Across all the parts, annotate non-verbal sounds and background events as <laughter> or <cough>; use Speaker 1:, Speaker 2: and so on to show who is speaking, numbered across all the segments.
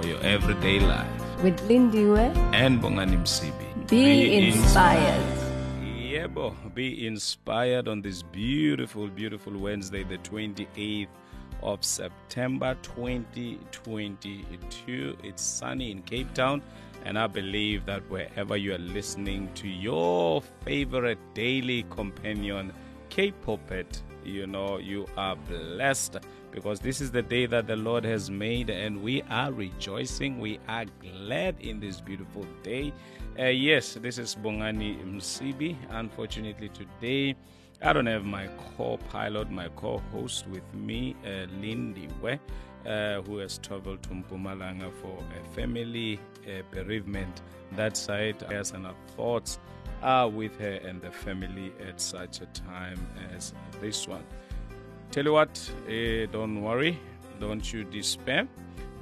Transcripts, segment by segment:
Speaker 1: for your everyday life.
Speaker 2: With Lindiwe,
Speaker 1: And Bongani Msibi.
Speaker 2: be, inspired.
Speaker 1: Yebo, be inspired on this beautiful, beautiful Wednesday, the 28th of September 2022. It's sunny in Cape Town, and I believe that wherever you are listening to your favorite daily companion, Cape Pulpit, you know, you are blessed because this is the day that the Lord has made, and we are rejoicing. We are glad in this beautiful day. Uh, yes, this is Bongani Msibi. Unfortunately, today I don't have my co-pilot, my co-host with me, uh, Lindy We, uh, who has traveled to Mpumalanga for a family uh, bereavement. That side, yes, and our thoughts are with her and the family at such a time as this one. Tell you what, eh, don't worry, don't you despair,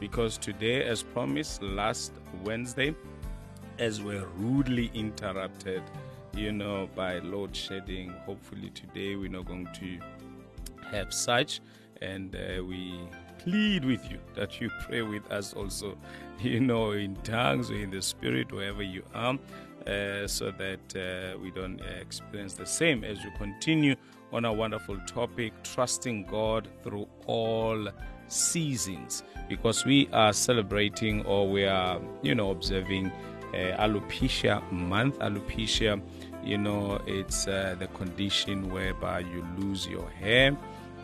Speaker 1: because today, as promised last Wednesday, as we're rudely interrupted, you know, by load shedding, hopefully today we're not going to have such, and uh, we plead with you that you <laughs> pray with us also, you know, in tongues or in the spirit, wherever you are, uh, so that uh, we don't uh, experience the same as we continue on a wonderful topic, trusting God through all seasons, because we are celebrating or we are, you know, observing uh, alopecia month. Alopecia, you know, it's uh, the condition whereby you lose your hair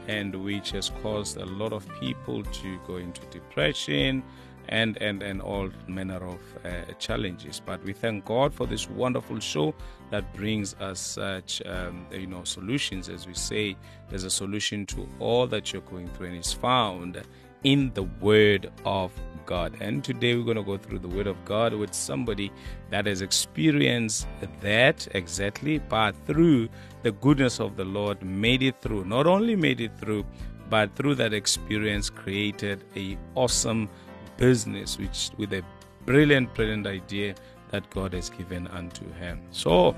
Speaker 1: and which has caused a lot of people to go into depression and and and all manner of uh, challenges but we thank god for this wonderful show that brings us such um, you know solutions as we say there's a solution to all that you're going through and it's found in the word of God. And today we're going to go through the word of God with somebody that has experienced that exactly, but through the goodness of the Lord, made it through. Not only made it through, but through that experience created a awesome business which with a brilliant brilliant idea that God has given unto him. So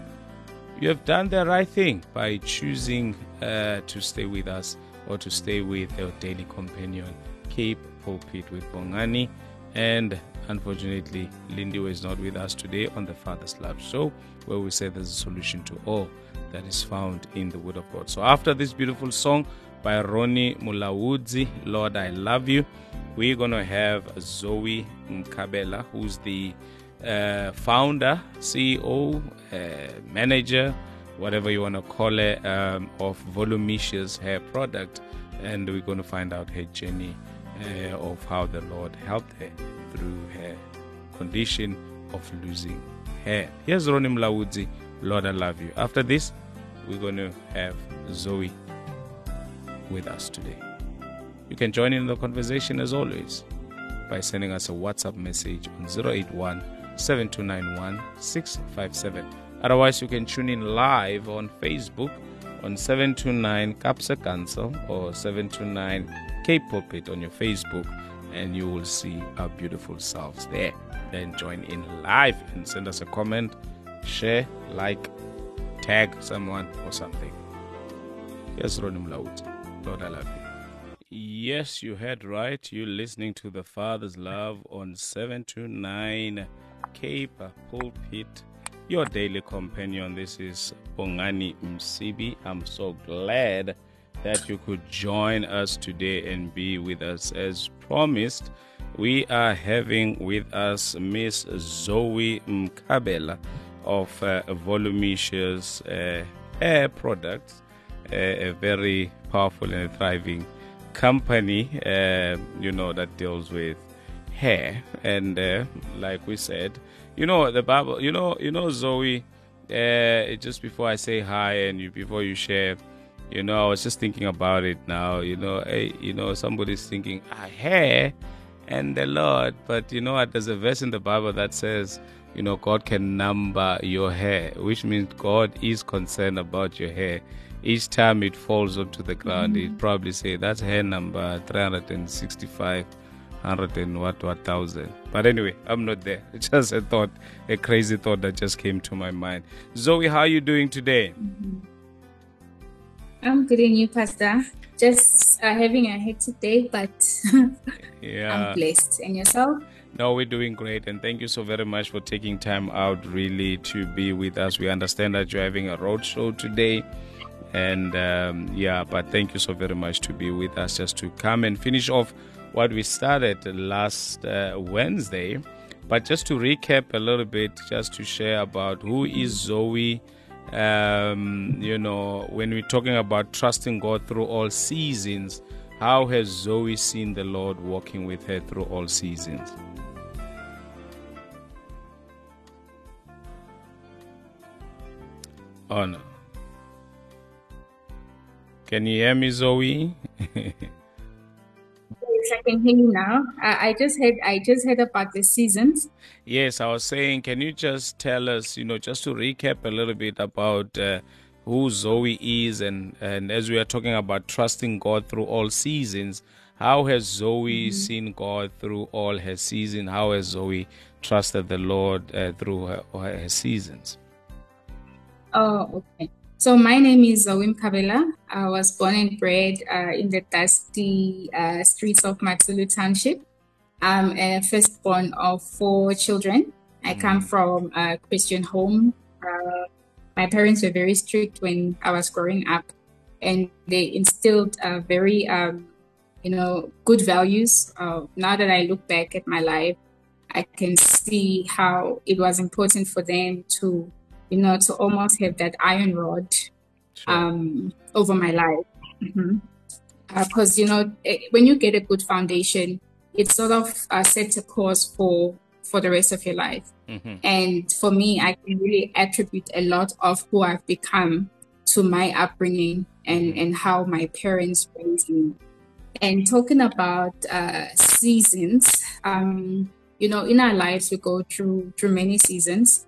Speaker 1: you have done the right thing by choosing uh, to stay with us or to stay with your daily companion, Cape Pulpit with Bongani. And unfortunately, Lindy is not with us today on the Father's Love Show, where we say there's a solution to all that is found in the Word of God. So after this beautiful song by Ronnie Mulaudzi, Lord, I Love You, we're going to have Zoey Mkhabela, who's the uh, founder, CEO, uh, manager, whatever you want to call it, um, of Volumicious Hair Product. And we're going to find out her journey uh, of how the Lord helped her through her condition of losing hair. Here's Ronnie Mulaudzi, Lord, I love you. After this, we're going to have Zoey with us today. You can join in the conversation as always by sending us a WhatsApp message on 081 7291 657. Otherwise, you can tune in live on Facebook on 729 Capsa Council or 729 Cape Pulpit on your Facebook, and you will see our beautiful selves there. Then join in live and send us a comment, share, like, tag someone or something. Yes, Ronim Laut. Yes, you heard right. You're listening to the Father's Love on 729 Cape Pulpit, your daily companion. This is Bongani Msibi. I'm so glad that you could join us today and be with us. As promised, we are having with us Miss Zoey Mkhabela of uh, Volumicious uh, Hair Products, uh, a very powerful and thriving company, uh, you know, that deals with hair. And uh, like we said, you know, the Bible, you know, you know, Zoey. Uh, just before I say hi and you, before you share, you know, I was just thinking about it now. You know, hey, you know, somebody's thinking ah, hair, and the Lord. But you know? There's a verse in the Bible that says, you know, God can number your hair, which means God is concerned about your hair. Each time it falls onto the ground, mm-hmm. He'd probably say that's hair number 365, 100 and what, what thousand. But anyway, I'm not there. <laughs> It's just a thought, a crazy thought that just came to my mind. Zoey, how are you doing today?
Speaker 3: Mm-hmm. I'm good and you, Pastor. Just uh, having a hectic day, but <laughs> yeah, I'm blessed. And yourself?
Speaker 1: No, we're doing great, and thank you so very much for taking time out really to be with us. We understand that you're having a road show today, and um, yeah, but thank you so very much to be with us just to come and finish off what we started last uh, Wednesday. But just to recap a little bit, just to share about who is Zoey. Um, you know, when we're talking about trusting God through all seasons, how has Zoey seen the Lord walking with her through all seasons? Oh no. Can you hear me, Zoey?
Speaker 3: yes, I can hear you now. I, I just had I just heard about the seasons.
Speaker 1: Yes, I was saying, can you just tell us, you know, just to recap a little bit about uh, who Zoey is, and and as we are talking about trusting God through all seasons, how has Zoey mm-hmm. seen God through all her seasons? How has Zoey trusted the Lord uh, through her, her seasons?
Speaker 3: Oh, okay. So my name is Zoey Mkhabela. I was born and bred uh, in the dusty uh, streets of Matsulu Township. I'm a firstborn of four children. I mm. come from a Christian home. Uh, my parents were very strict when I was growing up, and they instilled very, um, you know, good values. Uh, now that I look back at my life, I can see how it was important for them to you know, to almost have that iron rod sure. um, over my life. Because, mm-hmm. uh, you know, it, when you get a good foundation, it sort of uh, sets a course for for the rest of your life. Mm-hmm. And for me, I can really attribute a lot of who I've become to my upbringing and, mm-hmm. and how my parents raised me. And talking about uh, seasons, um, you know, in our lives, we go through through many seasons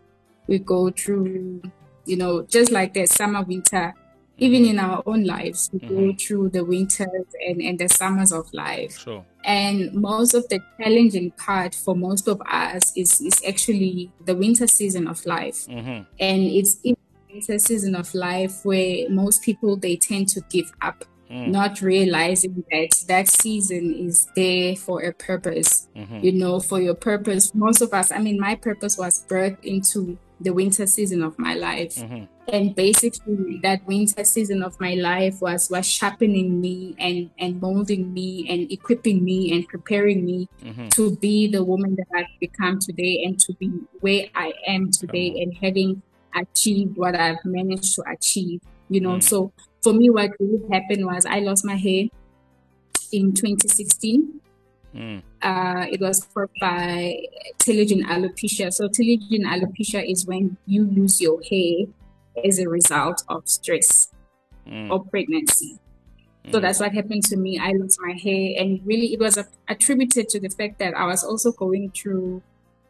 Speaker 3: we go through, you know, just like the summer, winter, even in our own lives, we mm-hmm. go through the winters and, and the summers of life.
Speaker 1: Sure.
Speaker 3: And most of the challenging part for most of us is, is actually the winter season of life. Mm-hmm. And it's in the winter season of life where most people, they tend to give up. Mm. not realizing that that season is there for a purpose mm-hmm. you know for your purpose most of us i mean my purpose was birthed into the winter season of my life. Mm-hmm. And basically that winter season of my life was was sharpening me and and molding me and equipping me and preparing me mm-hmm. to be the woman that I've become today and to be where I am today and having achieved what I've managed to achieve. You know, mm. so for me what really happened was I lost my hair in 2016 Mm. Uh, it was caused by telogen alopecia. So telogen alopecia is when you lose your hair as a result of stress mm. or pregnancy. Mm. So that's what happened to me. I lost my hair, and really, it was a- attributed to the fact that I was also going through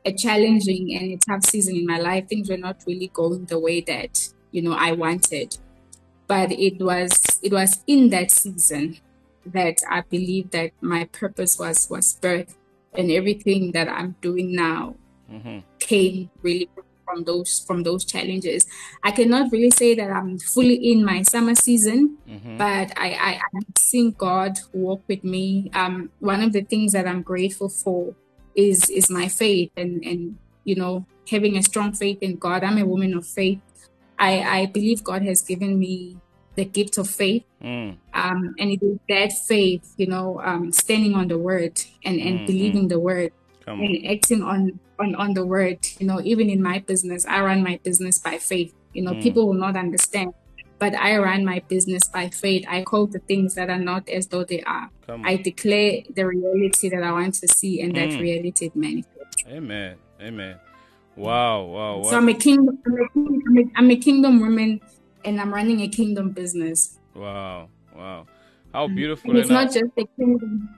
Speaker 3: a challenging and a tough season in my life. Things were not really going the way that you know I wanted, but it was it was in that season that I believe that my purpose was was birth and everything that I'm doing now mm-hmm. came really from those from those challenges. I cannot really say that I'm fully in my summer season, mm-hmm. but I, I I'm seeing God walk with me. Um, one of the things that I'm grateful for is is my faith and and you know having a strong faith in God. I'm a woman of faith. I I believe God has given me the gift of faith. Mm. Um, and it is that faith, you know, um, standing on the word and, and mm-hmm. believing the word and on. acting on, on, on the word. You know, even in my business, I run my business by faith. You know, mm. people will not understand, but I run my business by faith. I call the things that are not as though they are. I declare the reality that I want to see, and that mm. reality manifests.
Speaker 1: Amen. Amen. Wow, wow, wow.
Speaker 3: So I'm a kingdom. I'm a, I'm a, I'm a kingdom woman and I'm running a kingdom business.
Speaker 1: Wow, wow. How mm. beautiful.
Speaker 3: And it's not just a kingdom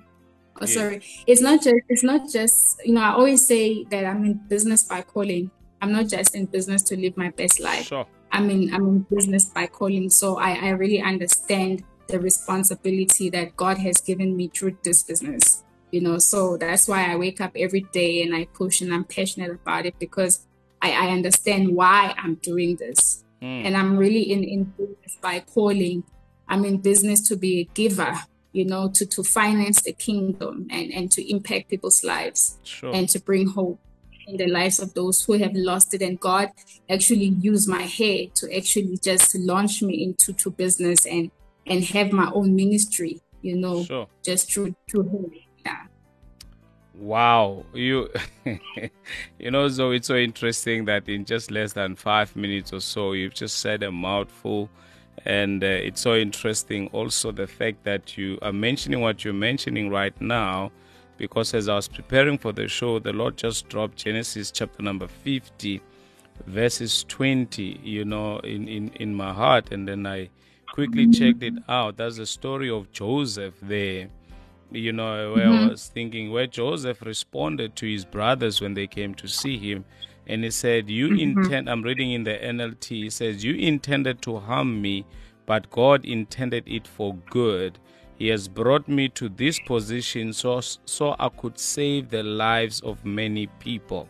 Speaker 3: Oh, sorry. It's not just. It's not just. You know, I always say that I'm in business by calling. I'm not just in business to live my best life.
Speaker 1: Sure.
Speaker 3: I'm in. I'm in business by calling. So I, I really understand the responsibility that God has given me through this business. You know, so that's why I wake up every day and I push and I'm passionate about it because I, I understand why I'm doing this. Mm. And I'm really in, in business by calling. I'm in business to be a giver, you know, to, to finance the kingdom and, and to impact people's lives
Speaker 1: sure.
Speaker 3: and to bring hope in the lives of those who have lost it. And God actually used my hair to actually just launch me into to business and and have my own ministry, you know,
Speaker 1: sure.
Speaker 3: just through through him.
Speaker 1: Wow, you <laughs> you know, so it's so interesting that in just less than five minutes or so, you've just said a mouthful, and uh, it's so interesting also the fact that you are mentioning what you're mentioning right now, because as I was preparing for the show, the Lord just dropped Genesis chapter number fifty, verses twenty, you know, in in in my heart, and then I quickly checked it out. That's the story of Joseph there you know, where mm-hmm. I was thinking where Joseph responded to his brothers when they came to see him. And he said, You mm-hmm. intend, I'm reading in the NLT, he says, You intended to harm me, but God intended it for good. He has brought me to this position so, so I could save the lives of many people.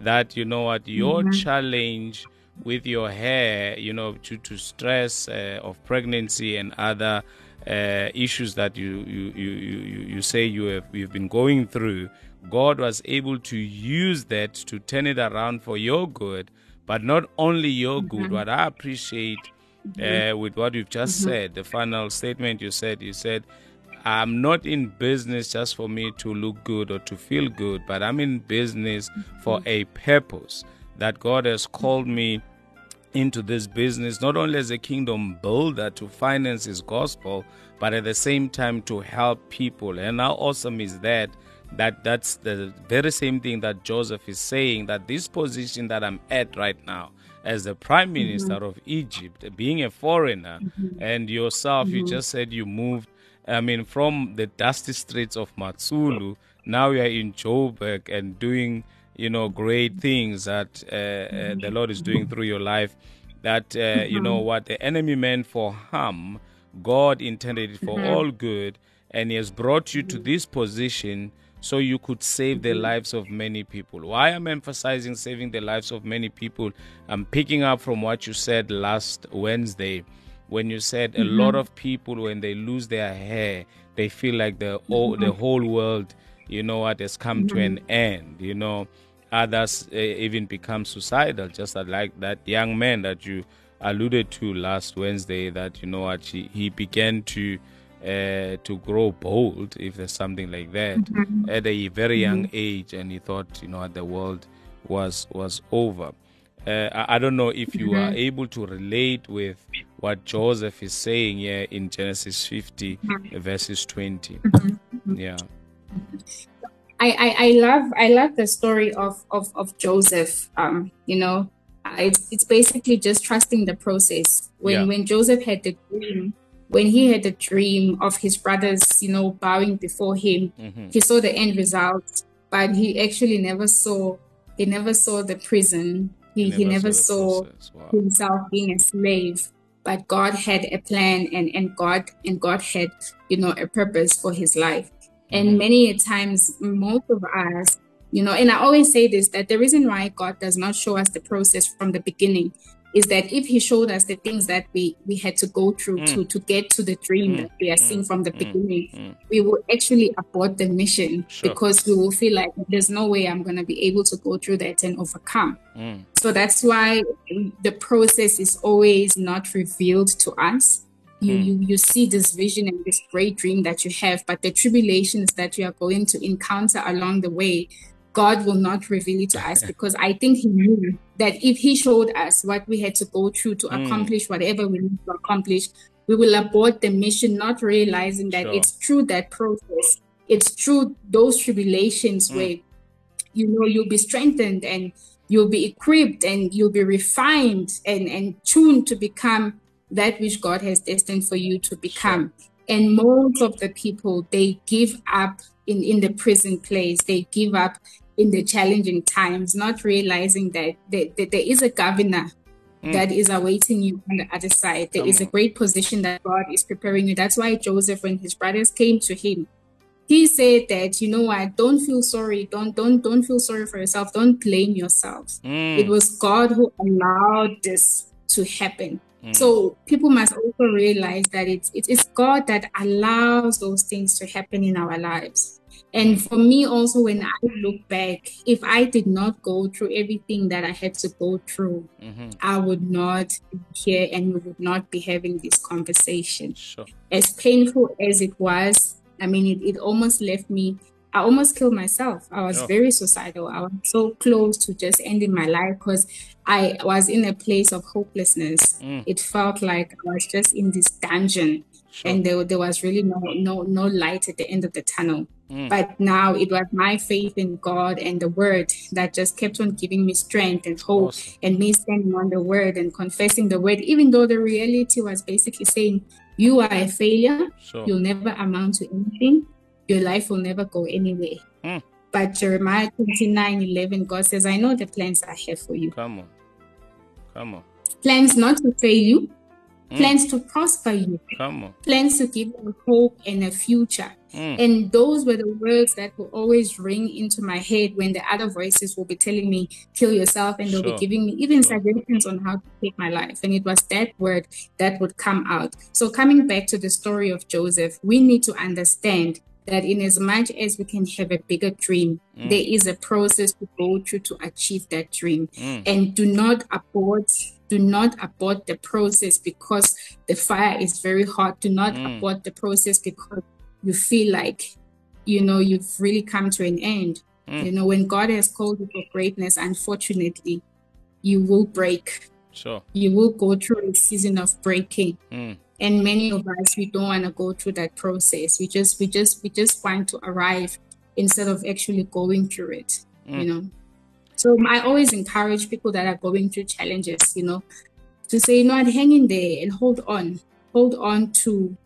Speaker 1: That, you know what, your mm-hmm. challenge with your hair, you know, due to stress uh, of pregnancy and other uh, issues that you, you, you, you, you say you have you've been going through, God was able to use that to turn it around for your good, but not only your mm-hmm. good. What I appreciate mm-hmm. uh, with what you've just mm-hmm. said, the final statement you said, you said, I'm not in business just for me to look good or to feel good, but I'm in business for mm-hmm. a purpose that God has called me into this business, not only as a kingdom builder to finance his gospel, but at the same time to help people. And how awesome is that? That that's the very same thing that Joseph is saying that this position that I'm at right now as the prime mm-hmm. minister mm-hmm. of Egypt, being a foreigner, mm-hmm. and yourself, mm-hmm. you just said you moved, I mean, from the dusty streets of Matsulu, now you are in Joburg and doing you know great things that uh, uh, the Lord is doing through your life. That uh, you know mm-hmm. what the enemy meant for harm, God intended it for mm-hmm. all good, and He has brought you to this position so you could save the mm-hmm. lives of many people. Why I'm emphasizing saving the lives of many people, I'm picking up from what you said last Wednesday when you said mm-hmm. a lot of people when they lose their hair, they feel like the oh, the whole world you know what has come mm-hmm. to an mm-hmm. end you know others uh, even become suicidal just like that young man that you alluded to last wednesday that you know what he, he began to uh, to grow bold if there's something like that mm-hmm. at a very young mm-hmm. age and he thought you know the world was was over uh, I, I, don't know if you are mm-hmm. able to relate with what joseph is saying here in genesis 50 mm-hmm. verses 20 yeah
Speaker 3: I, I, I love I love the story of of, of Joseph. Um, you know, it's it's basically just trusting the process. When yeah. when Joseph had the dream, when he had the dream of his brothers, you know, bowing before him, mm-hmm. he saw the end result, but he actually never saw he never saw the prison. He, he never, he never saw, saw wow. himself being a slave but God had a plan and, and God and God had, you know, a purpose for his life. And many times, most of us, you know, and I always say this that the reason why God does not show us the process from the beginning is that if He showed us the things that we we had to go through mm. to to get to the dream mm. that we are mm. seeing from the mm. beginning, mm. we will actually abort the mission sure. because we will feel like there's no way I'm going to be able to go through that and overcome.
Speaker 1: Mm.
Speaker 3: So that's why the process is always not revealed to us you, mm. you you see this vision and this great dream that you have but the tribulations that you are going to encounter along the way god will not reveal it to us <laughs> because i think he knew that if he showed us what we had to go through to mm. accomplish whatever we need to accomplish we will abort the mission not realizing that sure. it's through that process it's through those tribulations mm. where you know you'll be strengthened and you'll be equipped and you'll be refined and and tuned to become that which God has destined for you to become. And most of the people, they give up in, in the prison place, they give up in the challenging times, not realizing that there, that there is a governor mm. that is awaiting you on the other side. There Come is a great position that God is preparing you. That's why Joseph, when his brothers came to him, he said that you know what don't feel sorry don't don't don't feel sorry for yourself don't blame yourself mm. it was god who allowed this to happen mm. so people must also realize that it's it's god that allows those things to happen in our lives and for me also when i look back if i did not go through everything that i had to go through mm-hmm. i would not be here and we would not be having this conversation sure. as painful as it was I mean, it, it almost left me. I almost killed myself. I was oh. very suicidal. I was so close to just ending my life because I was in a place of hopelessness. Mm. It felt like I was just in this dungeon, sure. and there, there was really no no no light at the end of the tunnel. Mm. But now it was my faith in God and the Word that just kept on giving me strength and hope, awesome. and me standing on the Word and confessing the Word, even though the reality was basically saying you are a failure. Sure. You'll never amount to anything. Your life will never go anywhere. Mm. But Jeremiah 29 11, God says, I know the plans I have for you.
Speaker 1: Come on. Come on.
Speaker 3: Plans not to fail you, mm. plans to prosper you,
Speaker 1: Come on.
Speaker 3: plans to give you hope and a future. Mm. And those were the words that will always ring into my head when the other voices will be telling me, kill yourself, and they'll sure. be giving me even sure. suggestions on how to take my life. And it was that word that would come out. So, coming back to the story of Joseph, we need to understand that in as much as we can have a bigger dream, mm. there is a process to go through to achieve that dream. Mm. And do not abort, do not abort the process because the fire is very hot. Do not mm. abort the process because you feel like, you know, you've really come to an end. Mm. You know, when God has called you for greatness, unfortunately, you will break.
Speaker 1: Sure.
Speaker 3: You will go through a season of breaking. Mm. And many of us we don't want to go through that process. We just we just we just want to arrive instead of actually going through it. Mm. You know. So I always encourage people that are going through challenges, you know, to say, you know, hang in there and hold on. Hold on to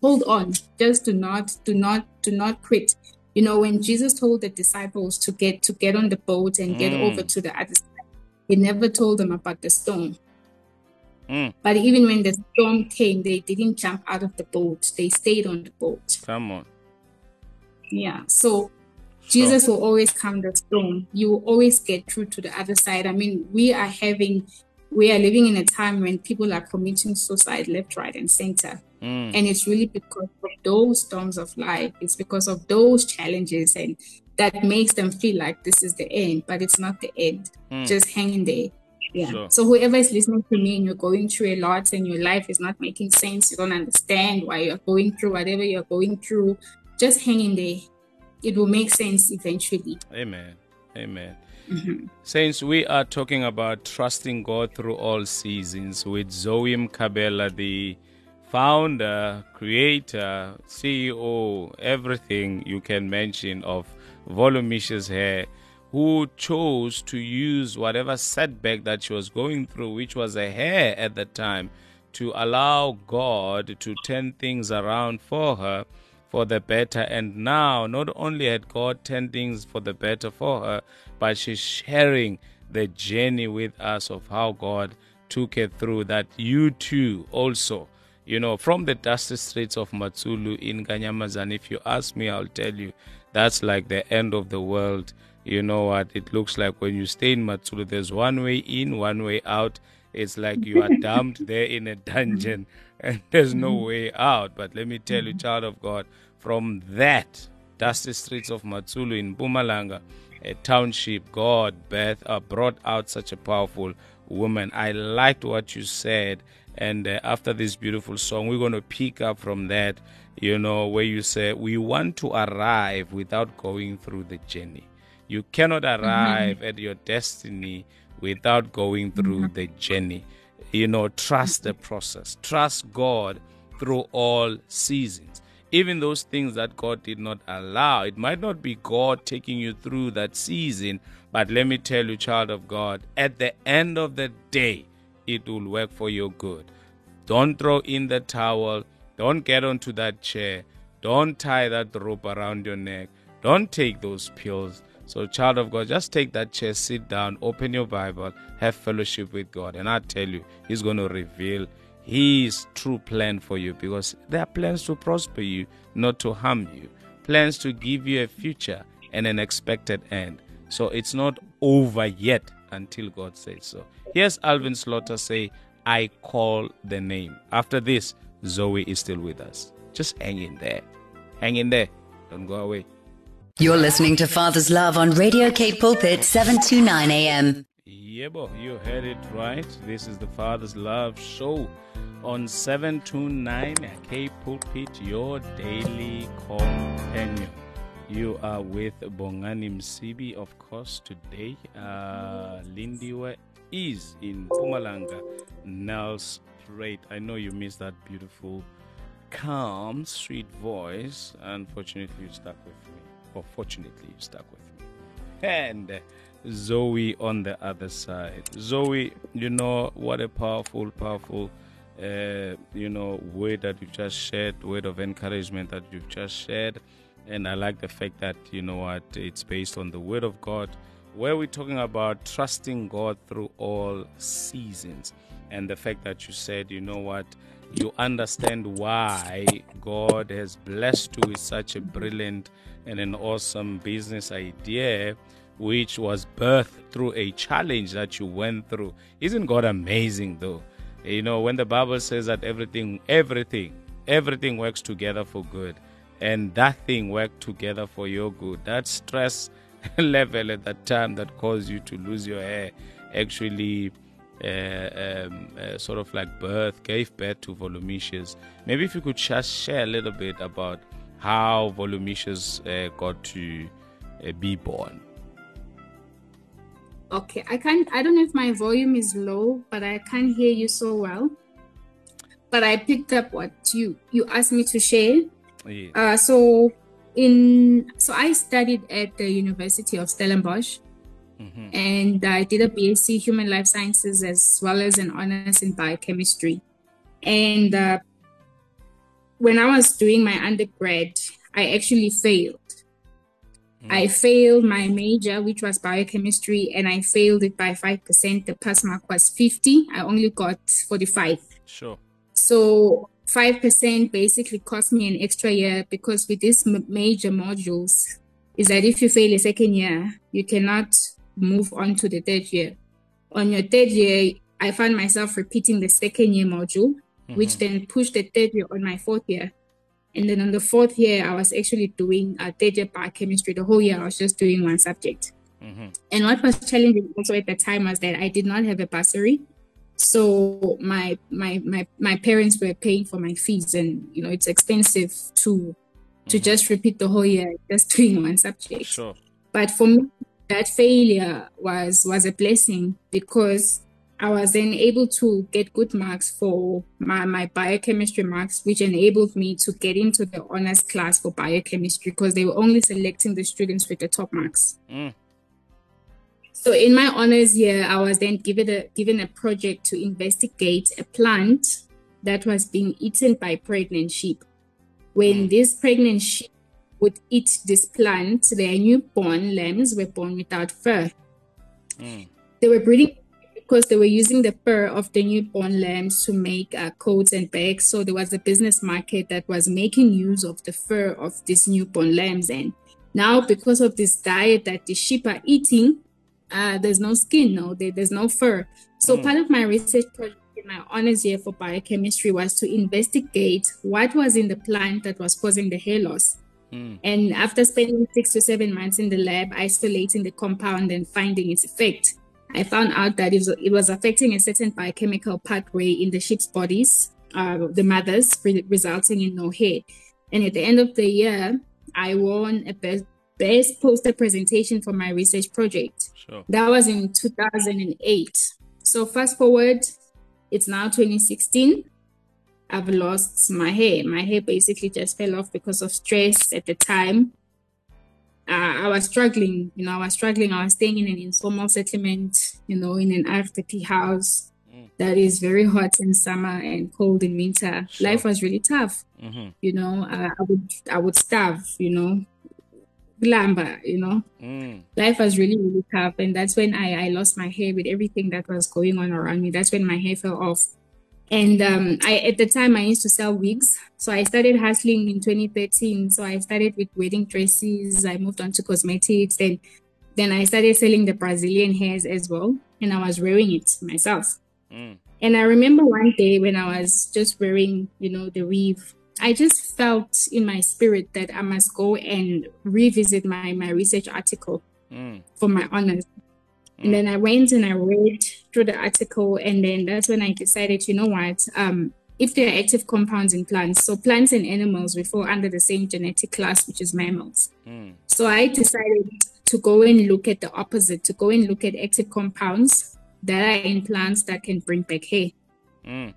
Speaker 3: hold on just do not do not do not quit you know when jesus told the disciples to get to get on the boat and get mm. over to the other side he never told them about the storm mm. but even when the storm came they didn't jump out of the boat they stayed on the boat
Speaker 1: come on
Speaker 3: yeah so jesus will always calm the storm you will always get through to the other side i mean we are having we are living in a time when people are committing suicide left right and center Mm. And it's really because of those storms of life, it's because of those challenges and that makes them feel like this is the end, but it's not the end. Mm. Just hang there. Yeah. Sure. So whoever is listening to me and you're going through a lot and your life is not making sense, you don't understand why you're going through whatever you're going through, just hang in there. It will make sense eventually.
Speaker 1: Amen. Amen. Mm-hmm. Saints, we are talking about trusting God through all seasons with Zoey Mkhabela, the founder, creator, CEO, everything you can mention of Volumicious Hair, who chose to use whatever setback that she was going through, which was a hair at the time, to allow God to turn things around for her for the better. And now, not only had God turned things for the better for her, but she's sharing the journey with us of how God took her through that you too also you know, from the dusty streets of Matsulu in Kanyamazane, if you ask me, I'll tell you that's like the end of the world. You know what? It looks like when you stay in Matsulu, there's one way in, one way out. It's like you are dumped <laughs> there in a dungeon and there's no way out. But let me tell you, child of God, from that dusty streets of Matsulu in Mpumalanga, a township, God Beth uh, brought out such a powerful woman. I liked what you said and uh, after this beautiful song, we're going to pick up from that, you know, where you say, We want to arrive without going through the journey. You cannot mm-hmm. arrive mm-hmm. at your destiny without going through mm-hmm. the journey. You know, trust the process, trust God through all seasons. Even those things that God did not allow, it might not be God taking you through that season, but let me tell you, child of God, at the end of the day, it will work for your good. Don't throw in the towel. Don't get onto that chair. Don't tie that rope around your neck. Don't take those pills. So, child of God, just take that chair, sit down, open your Bible, have fellowship with God. And I tell you, He's going to reveal His true plan for you because there are plans to prosper you, not to harm you, plans to give you a future and an expected end. So, it's not over yet until God says so. Here's Alvin Slaughter say, I call the name. After this, Zoey is still with us. Just hang in there. Hang in there. Don't go away.
Speaker 4: You're listening to Father's Love on Radio Cape Pulpit 729 AM.
Speaker 1: Yebo, you heard it right. This is the Father's Love Show on 729 Cape Pulpit, your daily companion. You are with Bongani Msibi, of course, today. Uh, Lindiwe is in Mpumalanga, Nels Strait. I know you missed that beautiful, calm, sweet voice. Unfortunately, you're stuck with Or fortunately, you stuck with me. And Zoey on the other side. Zoey, you know, what a powerful, powerful, uh, you know, word that you've just shared, word of encouragement that you've just shared. And I like the fact that, you know what, it's based on the word of God, where we're talking about trusting God through all seasons. And the fact that you said, you know what, you understand why God has blessed you with such a brilliant and an awesome business idea, which was birthed through a challenge that you went through. Isn't God amazing, though? You know, when the Bible says that everything, everything, everything works together for good, and that thing worked together for your good, that stress <laughs> level at that time that caused you to lose your hair actually uh, um, uh, sort of like birth, gave birth to Volumicious. Maybe if you could just share a little bit about how Volumicious uh, got to uh, be born.
Speaker 3: Okay, I can't. I don't know if my volume is low, but I can't hear you so well. But I picked up what you you asked me to share.
Speaker 1: Yeah.
Speaker 3: Uh, so in so I studied at the University of Stellenbosch,
Speaker 1: Mm-hmm.
Speaker 3: and I did a BSc Human Life Sciences as well as an honors in biochemistry. And uh, when I was doing my undergrad, I actually failed. Mm. I failed my major, which was biochemistry, and I failed it by 5%. The pass mark was 50. I only got 45.
Speaker 1: Sure.
Speaker 3: So 5% basically cost me an extra year because with these major modules, is that if you fail a second year, you cannot move on to the third year. On your third year, I found myself repeating the second year module, which mm-hmm. then pushed the third year on my fourth year. And then on the fourth year, I was actually doing a third year biochemistry. The whole year, I was just doing one subject. Mm-hmm. And what was challenging also at the time was that I did not have a bursary. So my my my my parents were paying for my fees, and you know it's expensive to to mm-hmm. just repeat the whole year just <laughs> doing one subject.
Speaker 1: Sure.
Speaker 3: But for me, that failure was was a blessing because I was then able to get good marks for my, my biochemistry marks, which enabled me to get into the honors class for biochemistry because they were only selecting the students with the top marks.
Speaker 1: Mm.
Speaker 3: So in my honors year, I was then given a given a project to investigate a plant that was being eaten by pregnant sheep. When these pregnant sheep would eat this plant, their newborn lambs were born without fur. They were breeding because they were using the fur of the newborn lambs to make uh, coats and bags. So there was a business market that was making use of the fur of these newborn lambs. And now, because of this diet that the sheep are eating, uh, there's no skin, no, there, there's no fur. So part of my research project in my honors year for biochemistry was to investigate what was in the plant that was causing the hair loss. And after spending six to seven months in the lab isolating the compound and finding its effect, I found out that it was, it was affecting a certain biochemical pathway in the sheep's bodies, uh, the mothers, re- resulting in no hair. And at the end of the year, I won a best, best poster presentation for my research project.
Speaker 1: Sure.
Speaker 3: That was in 2008. So fast forward, it's now 2016. I've lost my hair. My hair basically just fell off because of stress at the time. Uh, I was struggling, you know, I was struggling. I was staying in an informal settlement, you know, in an RDP house. that is very hot in summer and cold in winter,
Speaker 1: Sure.
Speaker 3: life was really tough.
Speaker 1: Mm-hmm.
Speaker 3: You know, uh, I would I would starve. You know, glamba. You know,
Speaker 1: Mm.
Speaker 3: life was really really tough, and that's when I I lost my hair with everything that was going on around me. That's when my hair fell off. And um, I at the time I used to sell wigs, so I started hustling in 2013. So I started with wedding dresses. I moved on to cosmetics, and then I started selling the Brazilian hairs as well, and I was wearing it myself.
Speaker 1: Mm.
Speaker 3: And I remember one day when I was just wearing, you know, the weave, I just felt in my spirit that I must go and revisit my my research article
Speaker 1: Mm.
Speaker 3: for my honors. And then I went and I read through the article, and then that's when I decided, you know what? Um, if there are active compounds in plants, so plants and animals, we fall under the same genetic class, which is mammals.
Speaker 1: Mm.
Speaker 3: So I decided to go and look at the opposite, to go and look at active compounds that are in plants that can bring back hair.
Speaker 1: Mm.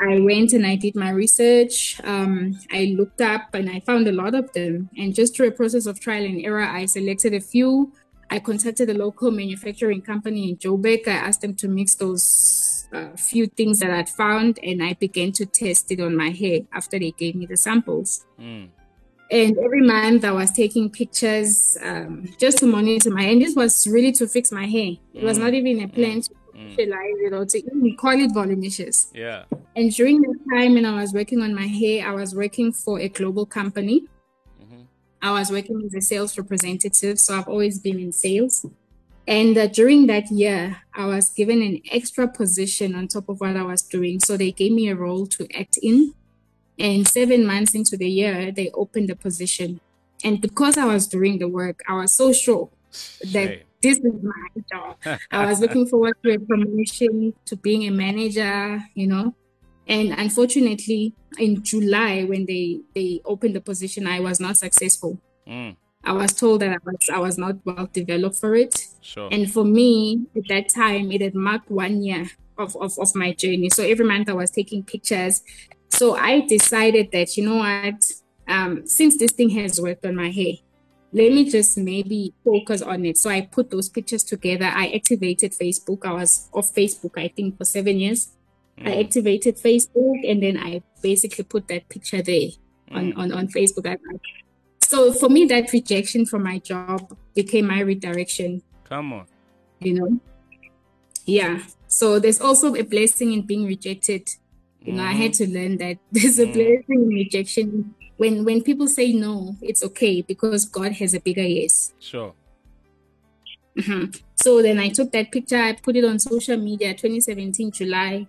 Speaker 3: I went and I did my research. Um, I looked up and I found a lot of them. And just through a process of trial and error, I selected a few. I contacted a local manufacturing company in Joburg. I asked them to mix those uh, few things that I'd found, and I began to test it on my hair after they gave me the samples.
Speaker 1: Mm.
Speaker 3: And every month I was taking pictures um, just to monitor my and this was really to fix my hair. It was
Speaker 1: Mm.
Speaker 3: not even a plan to commercialize it or to even call it Volumicious.
Speaker 1: Yeah.
Speaker 3: And during that time when I was working on my hair, I was working for a global company. I was working as a sales representative, so I've always been in sales. And uh, during that year, I was given an extra position on top of what I was doing. So they gave me a role to act in. And seven months into the year, they opened the position. And because I was doing the work, I was so sure that this is my job. I was looking forward to a promotion, to being a manager, you know. And unfortunately, in July, when they they opened the position, I was not successful.
Speaker 1: Mm.
Speaker 3: I was told that I was I was not well developed for it.
Speaker 1: Sure.
Speaker 3: And for me, at that time, it had marked one year of, of, of my journey. So every month I was taking pictures. So I decided that, you know what, um, since this thing has worked on my hair, let me just maybe focus on it. So I put those pictures together. I activated Facebook. I was off Facebook, I think, for seven years. I mm. activated Facebook and then I basically put that picture there on, mm. on, on Facebook. So for me, that rejection from my job became my redirection
Speaker 1: Come on.
Speaker 3: you know? Yeah. So there's also a blessing in being rejected. You know i had mm. to learn that <laughs> there's a blessing in rejection. When when people say no it's okay because god has a bigger yes.
Speaker 1: Sure.
Speaker 3: Mhm. so then i took that picture i put it on social media 2017 july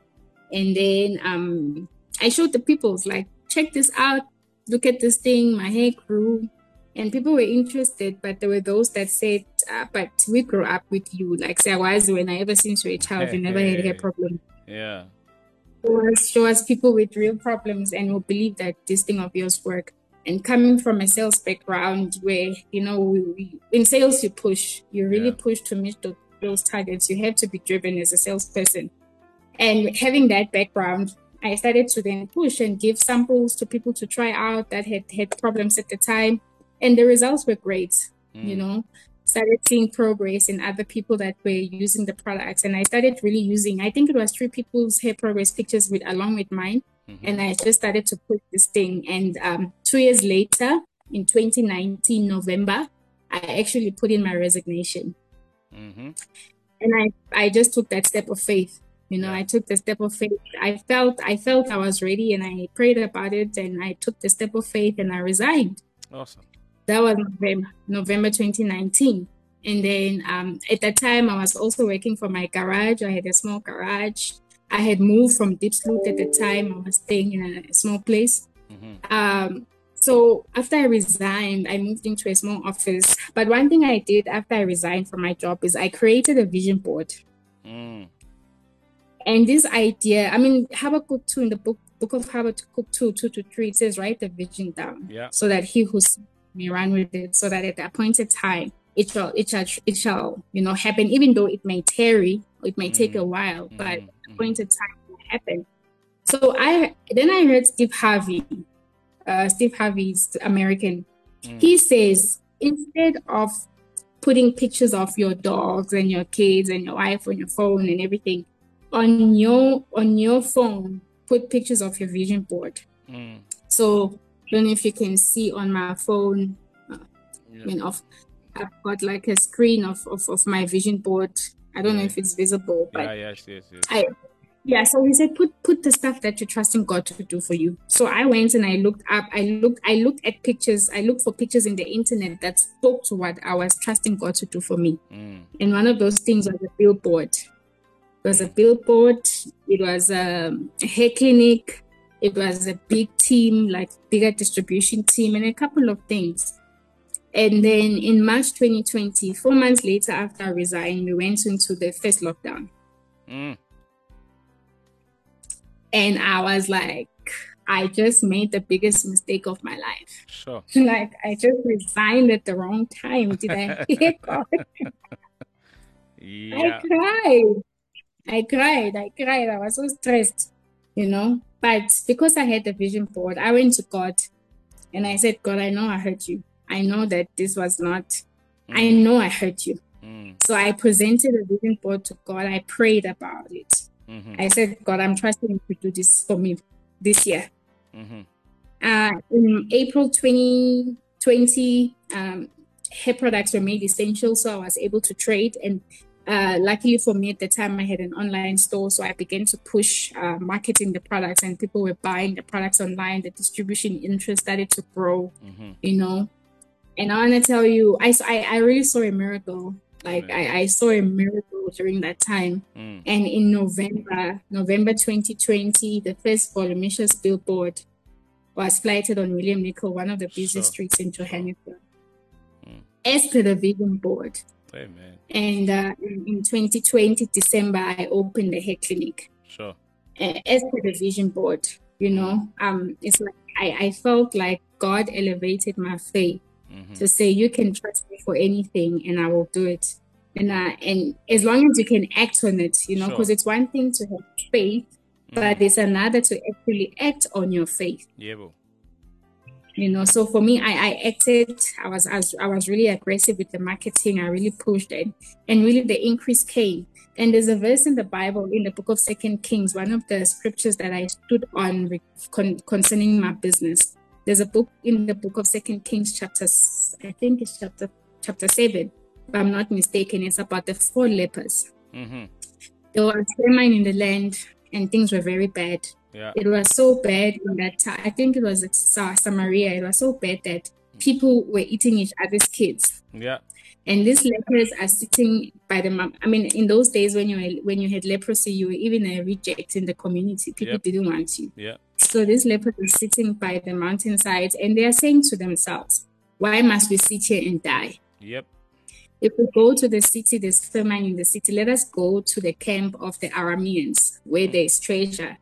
Speaker 3: and then um i showed the people like check this out look at this thing my hair grew and people were interested but there were those that said uh, but we grew up with you like say was when i ever since you were a child you never had hair problem
Speaker 1: Yeah.
Speaker 3: show us, people with real problems and will believe that this thing of yours work. And coming from a sales background where, you know, we, we, in sales you push, you really
Speaker 1: Yeah.
Speaker 3: push to meet tho- those targets. You have to be driven as a salesperson. And having that background, I started to then push and give samples to people to try out that had had problems at the time. And the results were great, you know. Started seeing progress in other people that were using the products. And i started really using i think it was three people's hair progress pictures with along with mine. And i just started to push this thing. And um, two years later in 2019 november i actually put in my resignation.
Speaker 1: Mm-hmm.
Speaker 3: and i i just took that step of faith you know i took the step of faith i felt i felt i was ready and i prayed about it and i took the step of faith and i resigned
Speaker 1: Awesome.
Speaker 3: that was November, November 2019. And then um, at that time, I was also working for my garage. I had a small garage. I had moved from deep Diepsloot at the time. I was staying in a small place. Um, so after I resigned, I moved into a small office. But one thing I did after I resigned from my job is I created a vision board.
Speaker 1: Mm.
Speaker 3: And this idea, I mean, Habakkuk 2 in the book, book of Habakkuk 2, 2 to 3, it says, write the vision down
Speaker 1: Yeah.
Speaker 3: so that he who may run with it, so that at the appointed time it shall it shall it shall you know happen, even though it may tarry, it may take a while, but
Speaker 1: Mhm.
Speaker 3: appointed time will happen. So I then I heard Steve Harvey, uh, Steve Harvey's American. He says instead of putting pictures of your dogs and your kids and your wife on your phone and everything, on your on your phone, put pictures of your vision board.
Speaker 1: Mm.
Speaker 3: So I don't know if you can see on my phone. uh, I mean, of I've got like a screen of, of, of my vision board. I don't know if it's visible, but
Speaker 1: Yeah, yes, yes, yes.
Speaker 3: I yeah, so he said put put the stuff that you're trusting God to do for you. So I went and I looked up, I looked I looked at pictures, I looked for pictures in the internet that spoke to what I was trusting God to do for me.
Speaker 1: Mm.
Speaker 3: And one of those things was a billboard. It was a billboard, it was a hair clinic, it was a big team, like bigger distribution team, and a couple of things. And then in March 2020, four months later after I resigned, we went into the first lockdown.
Speaker 1: Mm.
Speaker 3: And I was like, I just made the biggest mistake of my life.
Speaker 1: Sure. <laughs>
Speaker 3: like, I just resigned at the wrong time. Did I <laughs> hear God? <laughs>
Speaker 1: Yeah.
Speaker 3: I cried. I cried. I cried. I was so stressed, you know. But because I had the vision board, I went to God and I said, God, I know I hurt you. I know that this was not, I know I hurt you.
Speaker 1: Mm.
Speaker 3: So I presented a vision board to God. I prayed about it.
Speaker 1: Mhm.
Speaker 3: I said, God, I'm trusting you to do this for me this year.
Speaker 1: Mhm.
Speaker 3: Uh, in April 2020, um, hair products were made essential, so I was able to trade. And uh, luckily for me at the time, I had an online store, so I began to push uh, marketing the products, and people were buying the products online. The distribution interest started to grow,
Speaker 1: Mhm.
Speaker 3: you know. And I want to tell you, I, I, I really saw a miracle. Like. I, I saw a miracle during that time.
Speaker 1: Mm.
Speaker 3: And in November, November 2020, the first Volumicious billboard was flighted on William Nicol, one of the busiest
Speaker 1: Sure.
Speaker 3: streets in Johannesburg,
Speaker 1: Mm.
Speaker 3: as per the vision board.
Speaker 1: Amen.
Speaker 3: And uh, in, in 2020, December, I opened the hair clinic
Speaker 1: Sure.
Speaker 3: uh, as per the vision board. You know, um, it's like I, I felt like God elevated my faith
Speaker 1: Mhm.
Speaker 3: to say you can trust me for anything and I will do it. And uh, and as long as you can act on it, you know,
Speaker 1: Sure.
Speaker 3: because it's one thing to have faith, but it's another to actually act on your faith.
Speaker 1: Yeah, bro.
Speaker 3: You know, so for me, I, I acted. I was, as I was really aggressive with the marketing. I really pushed it, and really the increase came. And there's a verse in the Bible in the book of Second Kings, one of the scriptures that I stood on re- con- concerning my business. There's a book in the book of Second Kings, chapter i think it's chapter chapter seven, if I'm not mistaken. It's about the four lepers.
Speaker 1: Mhm.
Speaker 3: There was famine in the land, and things were very bad.
Speaker 1: Yeah.
Speaker 3: It was so bad in that time. I think it was at Samaria. It was so bad that people were eating each other's kids.
Speaker 1: Yeah.
Speaker 3: And these lepers are sitting by the. mou- I mean, in those days when you were, when you had leprosy, you were even a reject in the community. People
Speaker 1: Yep.
Speaker 3: didn't want you.
Speaker 1: Yeah.
Speaker 3: So these lepers are sitting by the mountainside, and they are saying to themselves, "Why must we sit here and die?
Speaker 1: Yep.
Speaker 3: If we go to the city, there's famine in the city. Let us go to the camp of the Arameans, where mm. there is treasure."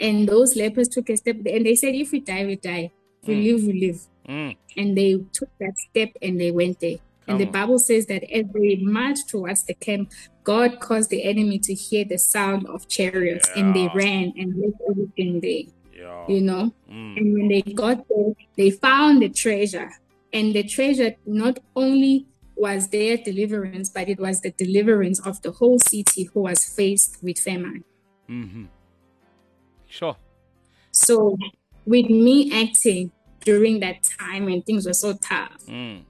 Speaker 3: And those lepers took a step, and they said, "If we die, we die. If we
Speaker 1: Mm.
Speaker 3: live, we live."
Speaker 1: Mm.
Speaker 3: and they took that step and they went there. And the. Bible says that as they marched towards the camp, God caused the enemy to hear the sound of chariots and they ran and left everything there,
Speaker 1: Yeah.
Speaker 3: you know.
Speaker 1: Mm.
Speaker 3: And when they got there, they found the treasure. And the treasure not only was their deliverance, but it was the deliverance of the whole city who was faced with famine.
Speaker 1: Mhm. Sure.
Speaker 3: So, with me acting during that time when things were so tough,
Speaker 1: Mm.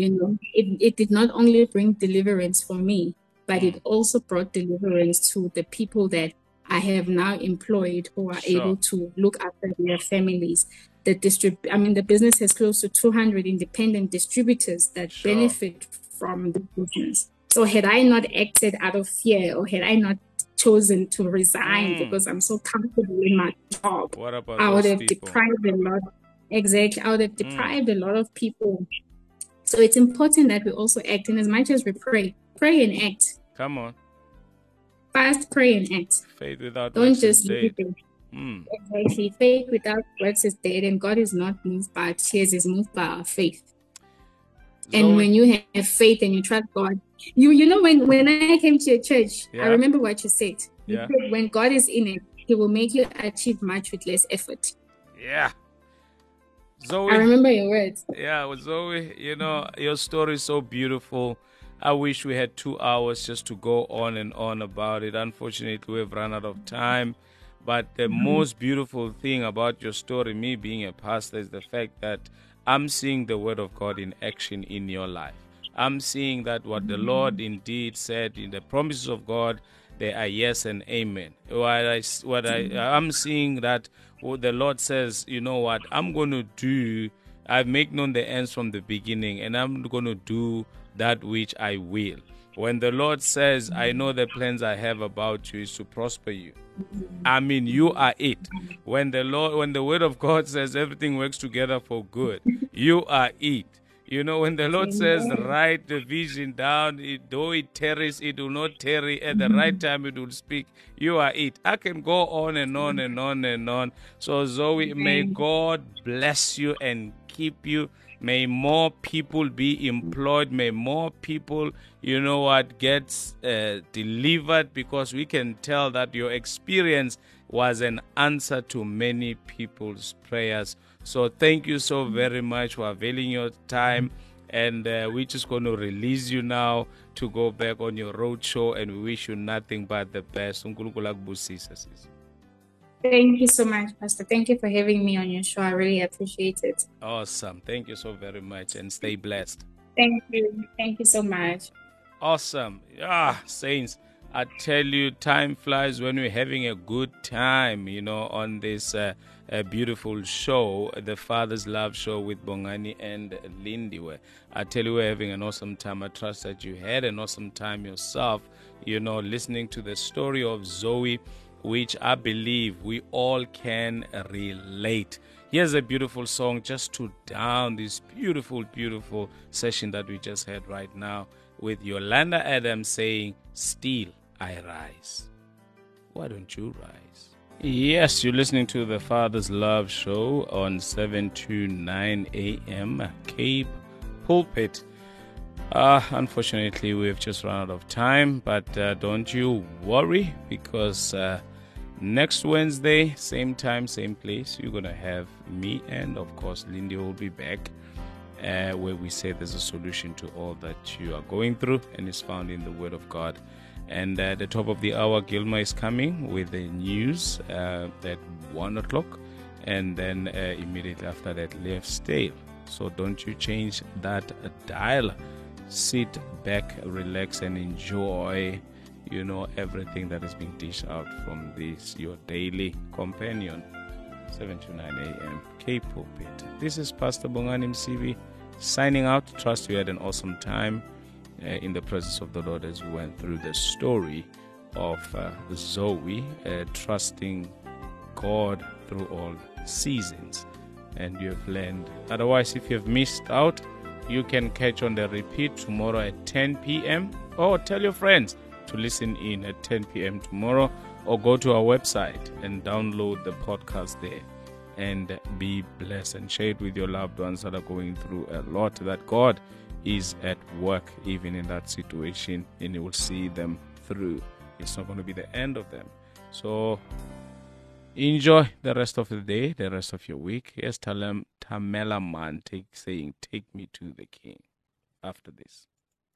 Speaker 3: you know it, it did not only bring deliverance for me but it also brought deliverance to the people that i have now employed who are
Speaker 1: Sure.
Speaker 3: able to look after their families the distrib- i mean the business has close to 200 independent distributors that
Speaker 1: Sure.
Speaker 3: benefit from the business so had i not acted out of fear or had i not chosen to resign
Speaker 1: Mm.
Speaker 3: because i'm so comfortable in my job
Speaker 1: What about
Speaker 3: I would have
Speaker 1: people?
Speaker 3: deprived a lot. Exactly, I would have
Speaker 1: Mm.
Speaker 3: deprived a lot of people. So it's important that we also act, and as much as we pray, pray and act.
Speaker 1: Come on.
Speaker 3: Fast, pray and act.
Speaker 1: Faith without
Speaker 3: Don't just leave it.
Speaker 1: Mm.
Speaker 3: Exactly. Faith without works is dead, and God is not moved by tears; is moved by our faith. And when you have faith and you trust God, you you know when when I came to your church,
Speaker 1: Yeah.
Speaker 3: I remember what you said. You
Speaker 1: Yeah.
Speaker 3: said when God is in it, He will make you achieve much with less effort.
Speaker 1: yeah.
Speaker 3: Zoey,
Speaker 1: I
Speaker 3: remember your words.
Speaker 1: yeah, well, Zoey, you know, your story is so beautiful. I wish we had two hours just to go on and on about it. Unfortunately, we've run out of time. But the mm-hmm. most beautiful thing about your story, me being a pastor, is the fact that I'm seeing the word of God in action in your life. I'm seeing that what the Lord indeed said in the promises of God, they are yes and amen. What I, what I, I'm seeing that what the Lord says, you know what, I'm going to do, I make known the ends from the beginning, and I'm going to do that which I will. When the Lord says, I know the plans I have about you is to prosper you. I mean, you are it. When the Lord, when the word of God says everything works together for good, you are it. You know, when the Lord says, write the vision down, it, though it tarries, it will not tarry. At the right time, it will speak. You are it. I can go on and on and on and on. So, Zoey, may God bless you and keep you. May more people be employed. May more people, you know what, get uh, delivered because we can tell that your experience was an answer to many people's prayers. So thank you so very much for availing your time. And uh, we're just going to release you now to go back on your road show. And we wish you nothing but the best.
Speaker 3: Thank you so much, Pastor. Thank you for having me on your show. I really appreciate it.
Speaker 1: Awesome. Thank you so very much and stay blessed.
Speaker 3: Thank you. Thank you so much.
Speaker 1: Awesome. Ah, Saints, I tell you, time flies when we're having a good time, you know, on this uh, beautiful show, the Father's Love Show with Bongani and Lindiwe. I tell you, we're having an awesome time. I trust that you had an awesome time yourself, you know, listening to the story of Zoey which I believe we all can relate. Here's a beautiful song just to down this beautiful, beautiful session that we just had right now with Yolanda Adams saying, Still I rise. Why don't you rise? Yes, you're listening to the Father's Love Show on 7 to 9 a.m. Cape Pulpit. Uh, unfortunately, we've just run out of time, but uh, don't you worry because uh, Next Wednesday, same time, same place, you're going to have me and, of course, Lindy will be back. Uh, where we say there's a solution to all that you are going through and is found in the Word of God. And at the top of the hour, Gilma is coming with the news uh, at 1 o'clock. And then uh, immediately after that, Left Stale. So don't you change that dial. Sit back, relax, and enjoy you know everything that is being dished out from this your daily companion 7 to 9 a.m Cape Pulpit. This is Pastor Bongani Msibi signing out. Trust you had an awesome time uh, in the presence of the Lord as we went through the story of uh, Zoey uh, trusting God through all seasons. And you have learned. Otherwise, if you have missed out, you can catch on the repeat tomorrow at 10 p.m. or tell your friends to listen in at 10 p.m. tomorrow or go to our website and download the podcast there and be blessed and share it with your loved ones that are going through a lot that God is at work even in that situation and you will see them through. It's not going to be the end of them. So enjoy the rest of the day, the rest of your week. Yes, Talem Tamela Mann take saying, Take me to the King after this.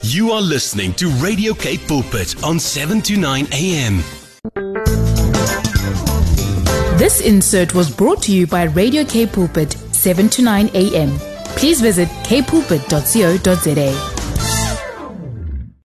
Speaker 5: You are listening to Radio Cape Pulpit on 7 to 9 a.m.
Speaker 6: This insert was brought to you by Radio Cape Pulpit, 7 to 9 a.m. Please visit capepulpit.co.za.